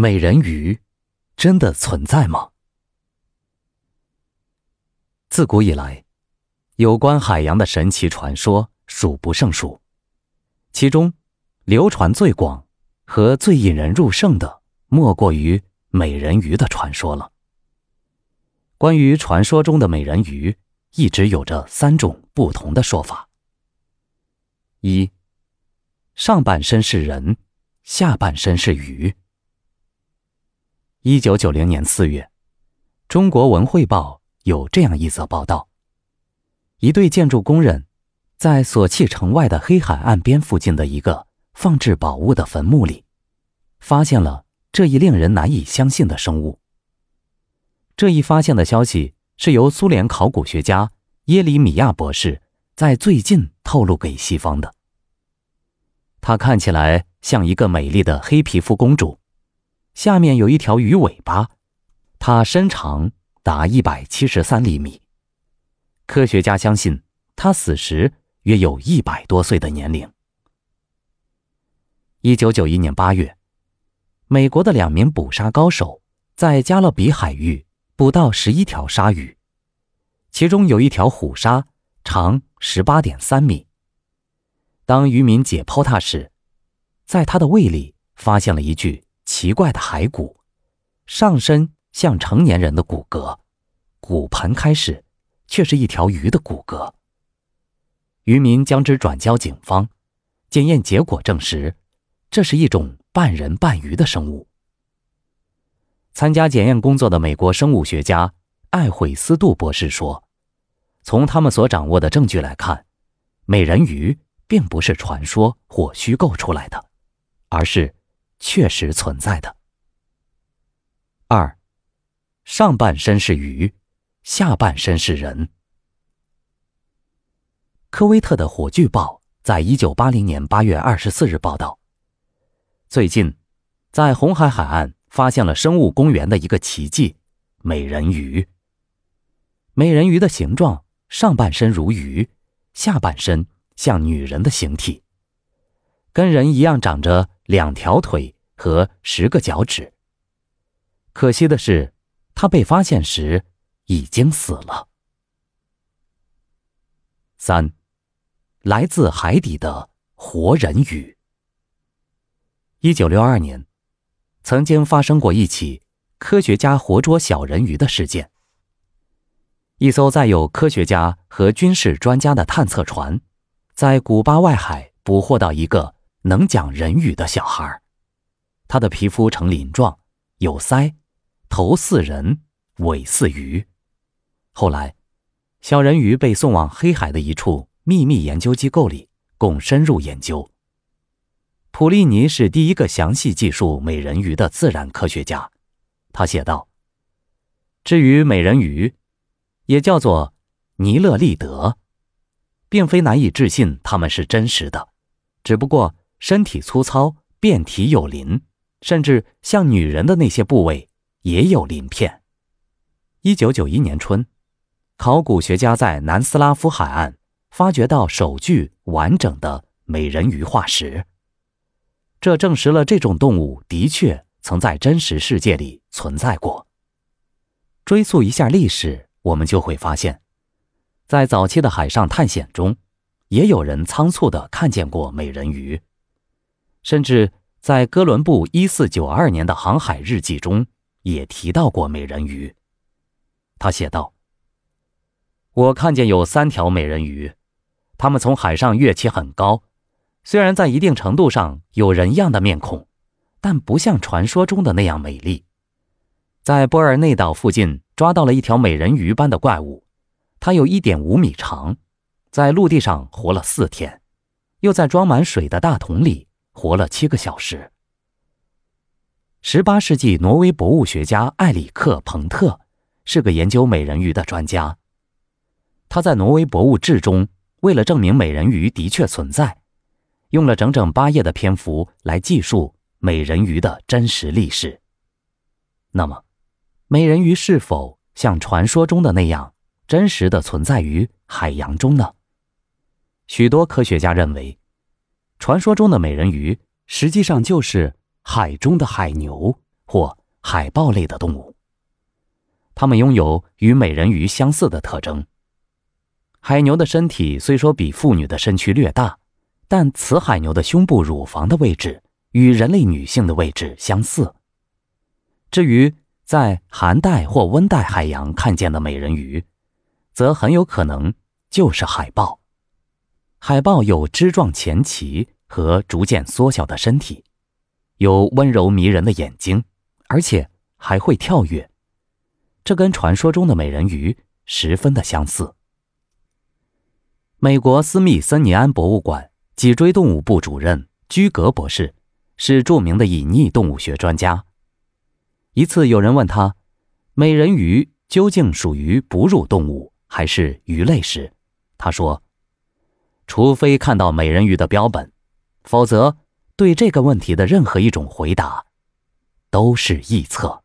美人鱼真的存在吗？自古以来，有关海洋的神奇传说数不胜数，其中流传最广和最引人入胜的，莫过于美人鱼的传说了。关于传说中的美人鱼，一直有着三种不同的说法：一、上半身是人，下半身是鱼。一九九零年四月，《中国文汇报》有这样一则报道：一对建筑工人在索契城外的黑海岸边附近的一个放置宝物的坟墓里，发现了这一令人难以相信的生物。这一发现的消息是由苏联考古学家耶里米亚博士在最近透露给西方的。它看起来像一个美丽的黑皮肤公主。下面有一条鱼尾巴，它身长达一百七十三厘米。科学家相信，它死时约有一百多岁的年龄。一九九一年八月，美国的两名捕鲨高手在加勒比海域捕到十一条鲨鱼，其中有一条虎鲨，长十八点三米。当渔民解剖它时，在它的胃里发现了一具。奇怪的骸骨，上身像成年人的骨骼，骨盆开始却是一条鱼的骨骼。渔民将之转交警方，检验结果证实，这是一种半人半鱼的生物。参加检验工作的美国生物学家艾惠斯杜博士说：“从他们所掌握的证据来看，美人鱼并不是传说或虚构出来的，而是……”确实存在的。二，上半身是鱼，下半身是人。科威特的《火炬报》在一九八零年八月二十四日报道：最近，在红海海岸发现了生物公园的一个奇迹——美人鱼。美人鱼的形状，上半身如鱼，下半身像女人的形体。跟人一样长着两条腿和十个脚趾。可惜的是，他被发现时已经死了。三，来自海底的活人鱼。一九六二年，曾经发生过一起科学家活捉小人鱼的事件。一艘载有科学家和军事专家的探测船，在古巴外海捕获到一个。能讲人语的小孩，他的皮肤呈鳞状，有鳃，头似人，尾似鱼。后来，小人鱼被送往黑海的一处秘密研究机构里，供深入研究。普利尼是第一个详细记述美人鱼的自然科学家，他写道：“至于美人鱼，也叫做尼勒利德，并非难以置信他们是真实的，只不过。”身体粗糙，遍体有鳞，甚至像女人的那些部位也有鳞片。一九九一年春，考古学家在南斯拉夫海岸发掘到首具完整的美人鱼化石，这证实了这种动物的确曾在真实世界里存在过。追溯一下历史，我们就会发现，在早期的海上探险中，也有人仓促地看见过美人鱼。甚至在哥伦布一四九二年的航海日记中也提到过美人鱼。他写道：“我看见有三条美人鱼，它们从海上跃起很高，虽然在一定程度上有人样的面孔，但不像传说中的那样美丽。在波尔内岛附近抓到了一条美人鱼般的怪物，它有一点五米长，在陆地上活了四天，又在装满水的大桶里。”活了七个小时。十八世纪挪威博物学家艾里克·彭特是个研究美人鱼的专家。他在《挪威博物志》中，为了证明美人鱼的确存在，用了整整八页的篇幅来记述美人鱼的真实历史。那么，美人鱼是否像传说中的那样真实的存在于海洋中呢？许多科学家认为。传说中的美人鱼实际上就是海中的海牛或海豹类的动物。它们拥有与美人鱼相似的特征。海牛的身体虽说比妇女的身躯略大，但雌海牛的胸部、乳房的位置与人类女性的位置相似。至于在寒带或温带海洋看见的美人鱼，则很有可能就是海豹。海豹有枝状前鳍和逐渐缩小的身体，有温柔迷人的眼睛，而且还会跳跃。这跟传说中的美人鱼十分的相似。美国斯密森尼安博物馆脊椎动物部主任居格博士是著名的隐匿动物学专家。一次，有人问他，美人鱼究竟属于哺乳动物还是鱼类时，他说：“除非看到美人鱼的标本，否则对这个问题的任何一种回答，都是臆测。”